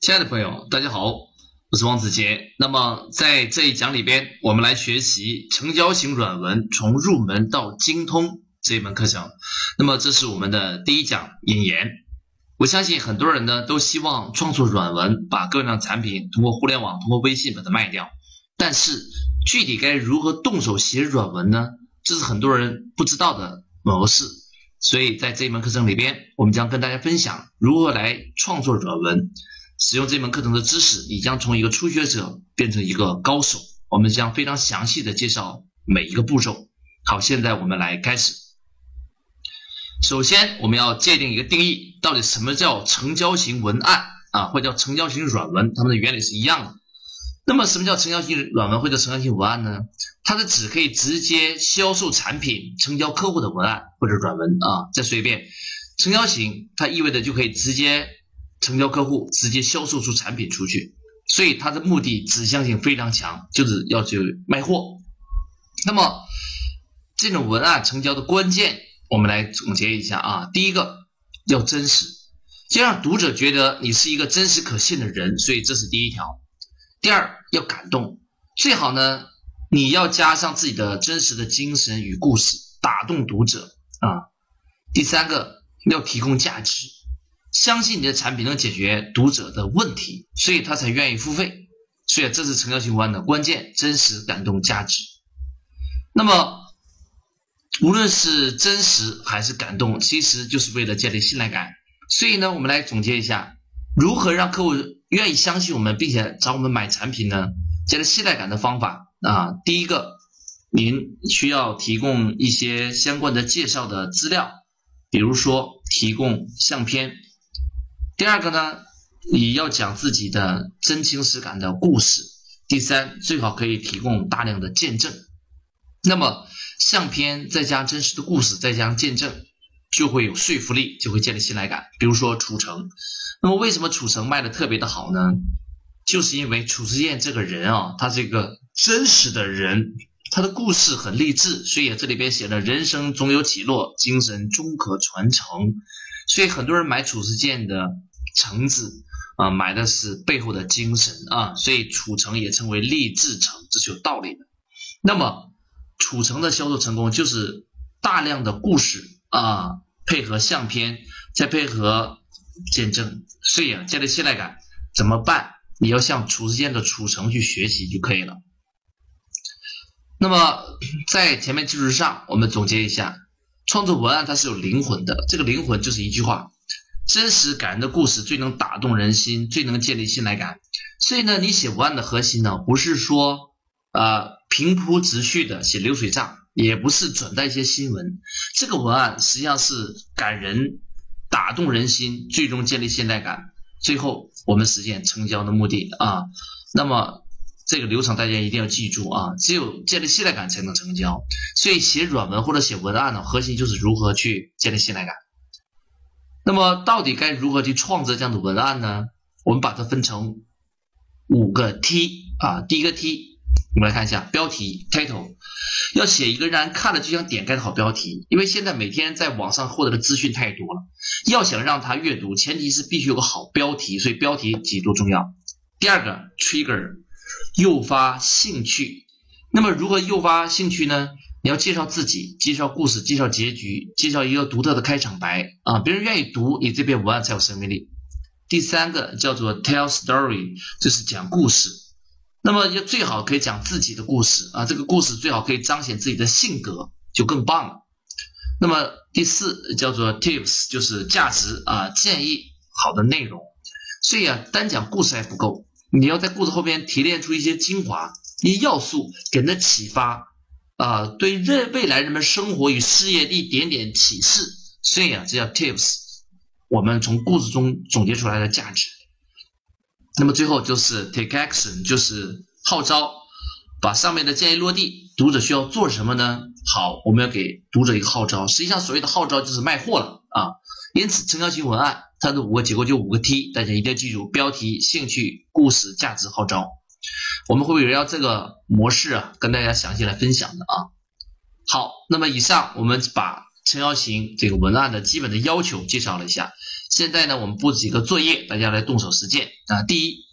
亲爱的朋友，大家好，我是王子杰。那么在这一讲里边，我们来学习成交型软文从入门到精通这一门课程。那么这是我们的第一讲引言。我相信很多人呢都希望创作软文，把各样产品通过互联网、通过微信把它卖掉。但是具体该如何动手写软文呢？这是很多人不知道的模式。所以在这一门课程里边，我们将跟大家分享如何来创作软文。使用这门课程的知识，你将从一个初学者变成一个高手。我们将非常详细的介绍每一个步骤。好，现在我们来开始。首先，我们要界定一个定义，到底什么叫成交型文案啊，或者叫成交型软文？它们的原理是一样的。那么，什么叫成交型软文或者成交型文案呢？它是指可以直接销售产品、成交客户的文案或者软文啊。再说一遍，成交型它意味着就可以直接。成交客户直接销售出产品出去，所以它的目的指向性非常强，就是要去卖货。那么这种文案成交的关键，我们来总结一下啊。第一个要真实，要让读者觉得你是一个真实可信的人，所以这是第一条。第二要感动，最好呢你要加上自己的真实的精神与故事，打动读者啊。第三个要提供价值。相信你的产品能解决读者的问题，所以他才愿意付费。所以这是成交型文案的关键：真实、感动、价值。那么，无论是真实还是感动，其实就是为了建立信赖感。所以呢，我们来总结一下，如何让客户愿意相信我们，并且找我们买产品呢？建立信赖感的方法啊，第一个，您需要提供一些相关的介绍的资料，比如说提供相片。第二个呢，你要讲自己的真情实感的故事。第三，最好可以提供大量的见证。那么，相片再加真实的故事，再加见证，就会有说服力，就会建立信赖感。比如说楚成，那么为什么楚成卖的特别的好呢？就是因为楚之燕这个人啊，他是一个真实的人，他的故事很励志，所以这里边写了“人生总有起落，精神终可传承”。所以很多人买褚时健的。橙子啊，买的是背后的精神啊，所以楚橙也称为励志橙，这是有道理的。那么楚橙的销售成功就是大量的故事啊，配合相片，再配合见证，所以啊，建立信赖感怎么办？你要向褚时健的楚成去学习就可以了。那么在前面基础上，我们总结一下，创作文案它是有灵魂的，这个灵魂就是一句话。真实感人的故事最能打动人心，最能建立信赖感。所以呢，你写文案的核心呢，不是说呃平铺直叙的写流水账，也不是转载一些新闻。这个文案实际上是感人、打动人心，最终建立信赖感，最后我们实现成交的目的啊。那么这个流程大家一定要记住啊，只有建立信赖感才能成交。所以写软文或者写文案呢，核心就是如何去建立信赖感。那么到底该如何去创作这样的文案呢？我们把它分成五个 T 啊，第一个 T，我们来看一下标题 title，要写一个让人看了就想点开的好标题，因为现在每天在网上获得的资讯太多了，要想让他阅读，前提是必须有个好标题，所以标题极度重要。第二个 trigger，诱发兴趣，那么如何诱发兴趣呢？你要介绍自己，介绍故事，介绍结局，介绍一个独特的开场白啊，别人愿意读你这篇文案才有生命力。第三个叫做 tell story，就是讲故事。那么要最好可以讲自己的故事啊，这个故事最好可以彰显自己的性格，就更棒了。那么第四叫做 tips，就是价值啊，建议好的内容。所以啊，单讲故事还不够，你要在故事后边提炼出一些精华、一些要素，给人的启发。啊，对人未来人们生活与事业的一点点启示，所以啊，这叫 tips，我们从故事中总结出来的价值。那么最后就是 take action，就是号召，把上面的建议落地。读者需要做什么呢？好，我们要给读者一个号召。实际上，所谓的号召就是卖货了啊。因此，成交型文案它的五个结构就五个 T，大家一定要记住：标题、兴趣、故事、价值、号召。我们会围绕这个模式啊，跟大家详细来分享的啊。好，那么以上我们把成交型这个文案的基本的要求介绍了一下。现在呢，我们布置几个作业，大家来动手实践啊。第一，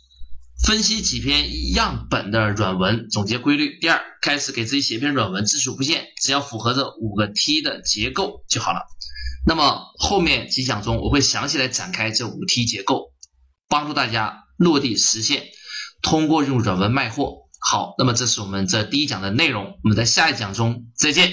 分析几篇样本的软文，总结规律。第二，开始给自己写篇软文，字数不限，只要符合这五个 T 的结构就好了。那么后面几讲中，我会详细来展开这五 T 结构，帮助大家落地实现，通过用软文卖货。好，那么这是我们这第一讲的内容，我们在下一讲中再见。